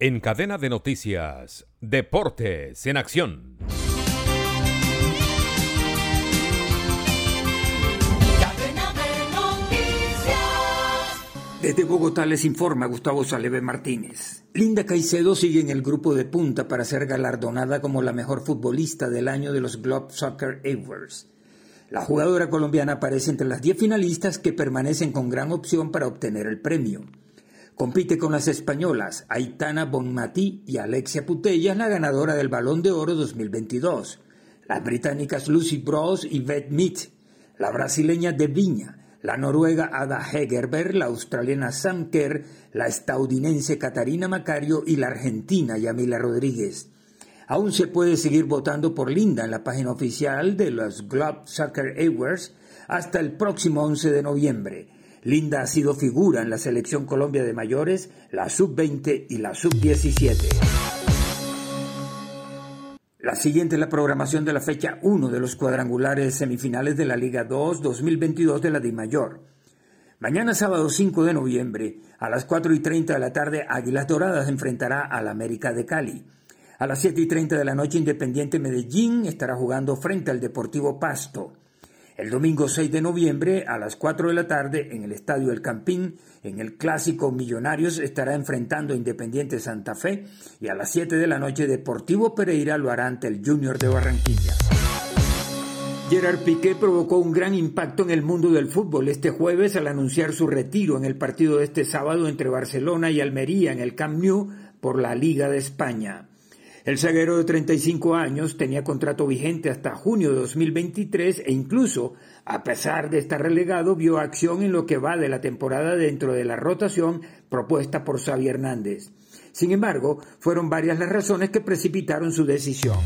En cadena de noticias, Deportes en Acción. Desde Bogotá les informa Gustavo Saleve Martínez. Linda Caicedo sigue en el grupo de punta para ser galardonada como la mejor futbolista del año de los Globe Soccer Awards. La jugadora colombiana aparece entre las 10 finalistas que permanecen con gran opción para obtener el premio. Compite con las españolas Aitana Bonmatí y Alexia Putellas, la ganadora del Balón de Oro 2022. Las británicas Lucy Bros y Beth Mead, la brasileña De Viña, la noruega Ada Hegerberg, la australiana Sam Kerr, la estadounidense Catarina Macario y la argentina Yamila Rodríguez. Aún se puede seguir votando por Linda en la página oficial de los Globe Soccer Awards hasta el próximo 11 de noviembre. Linda ha sido figura en la selección Colombia de mayores, la sub-20 y la sub-17. La siguiente es la programación de la fecha 1 de los cuadrangulares semifinales de la Liga 2 2022 de la DIMAYOR. Mañana sábado 5 de noviembre, a las 4 y 30 de la tarde, Águilas Doradas enfrentará al América de Cali. A las 7 y 30 de la noche, Independiente Medellín estará jugando frente al Deportivo Pasto. El domingo 6 de noviembre a las 4 de la tarde en el Estadio El Campín, en el clásico Millonarios estará enfrentando a Independiente Santa Fe y a las 7 de la noche Deportivo Pereira lo hará ante el Junior de Barranquilla. Gerard Piqué provocó un gran impacto en el mundo del fútbol este jueves al anunciar su retiro en el partido de este sábado entre Barcelona y Almería en el Camp Nou por la Liga de España. El zaguero de 35 años tenía contrato vigente hasta junio de 2023 e incluso, a pesar de estar relegado, vio acción en lo que va de la temporada dentro de la rotación propuesta por Xavi Hernández. Sin embargo, fueron varias las razones que precipitaron su decisión.